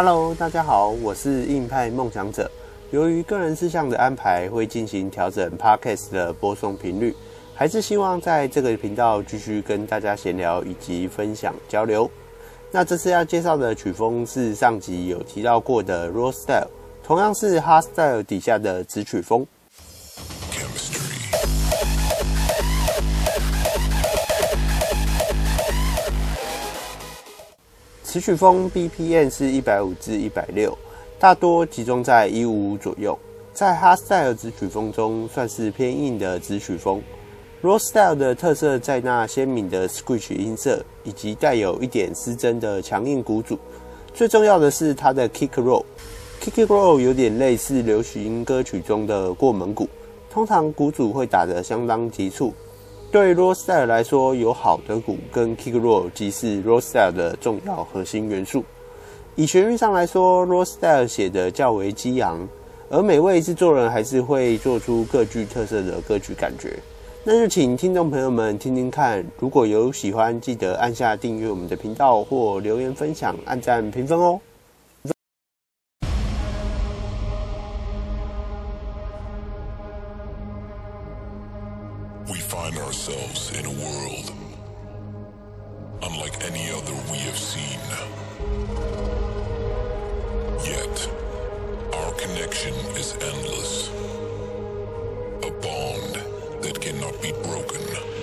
Hello，大家好，我是硬派梦想者。由于个人事项的安排，会进行调整 Podcast 的播送频率，还是希望在这个频道继续跟大家闲聊以及分享交流。那这次要介绍的曲风是上集有提到过的 Raw Style，同样是 Hard Style 底下的直曲风。词曲风 BPM 是一百五至一百六，大多集中在一五五左右。在 Hardstyle 词曲风中，算是偏硬的直曲风。Raw Style 的特色在那鲜明的 Screech 音色，以及带有一点失真的强硬鼓组。最重要的是它的 Kick Roll，Kick Roll 有点类似流行歌曲中的过门鼓，通常鼓组会打得相当急促。对 Raw Style 来说，有好的鼓跟 Kick Roll 即是 Raw Style 的重要核心元素。以旋律上来说，Raw Style 写的较为激昂，而每位制作人还是会做出各具特色的歌曲感觉。那就请听众朋友们听听看，如果有喜欢，记得按下订阅我们的频道或留言分享、按赞评分哦。We find ourselves in a world unlike any other we have seen. Yet, our connection is endless. A bond that cannot be broken.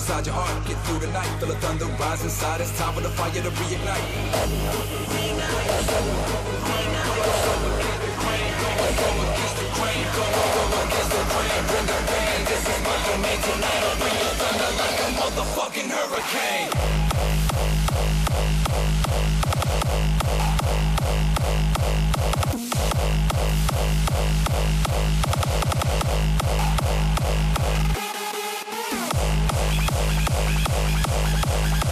inside your heart. Get through the night, feel the thunder rise inside. It's time for the fire to reignite. Go against the grain, go, go, go against the grain. Bring this is my domain tonight. I'll thunder like a motherfucking hurricane. Oh,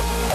go.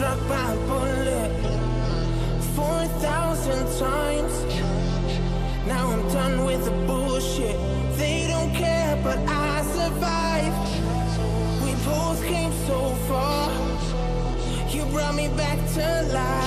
struck by a bullet. 4,000 times. Now I'm done with the bullshit. They don't care, but I survived. We both came so far. You brought me back to life.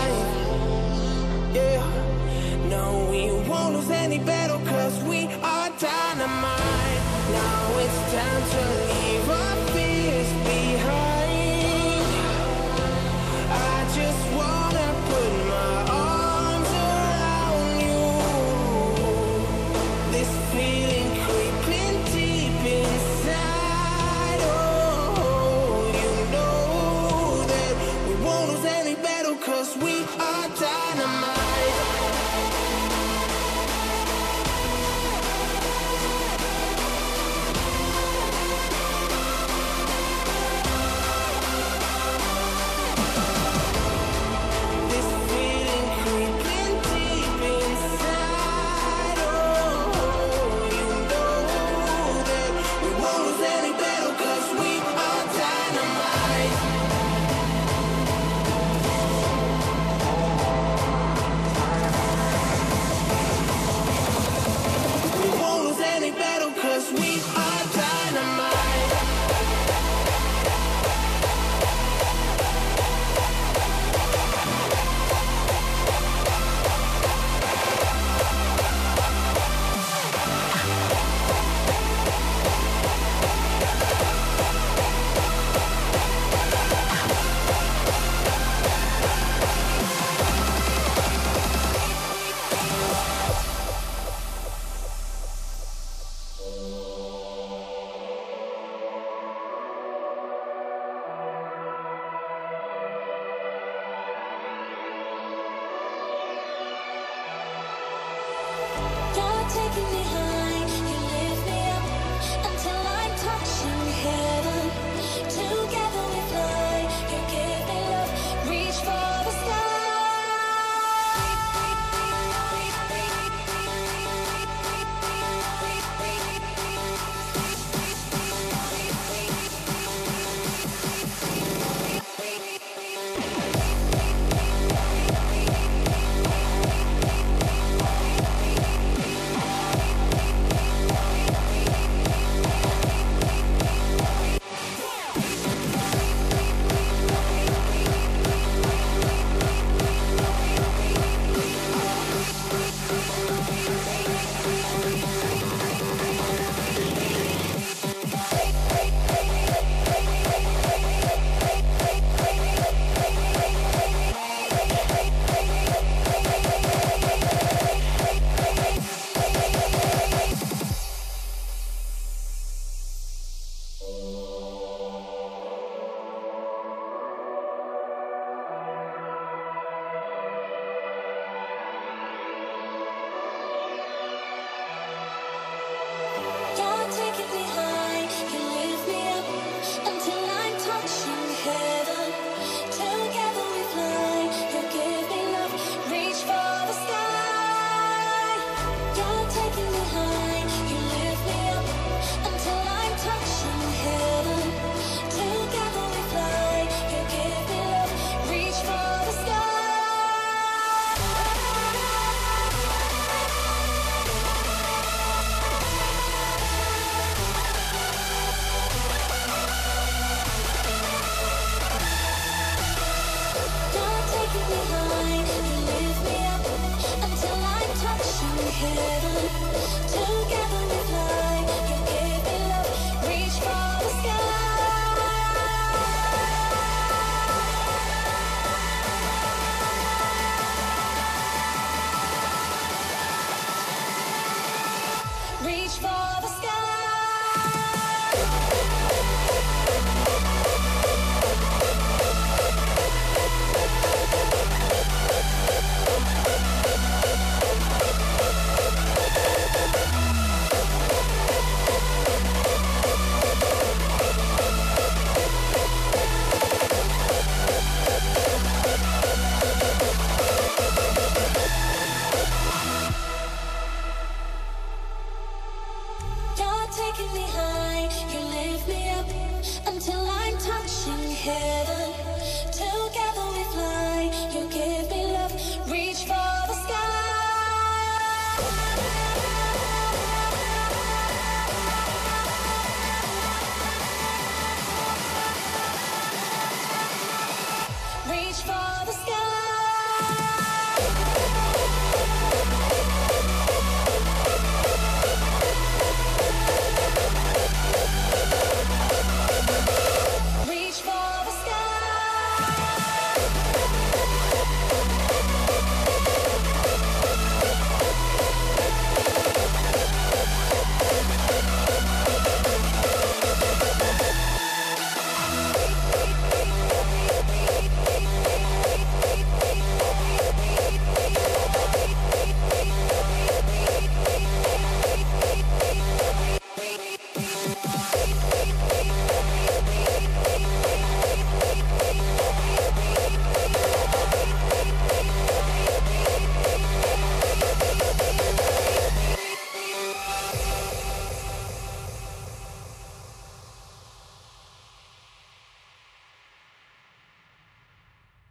reach for the sky.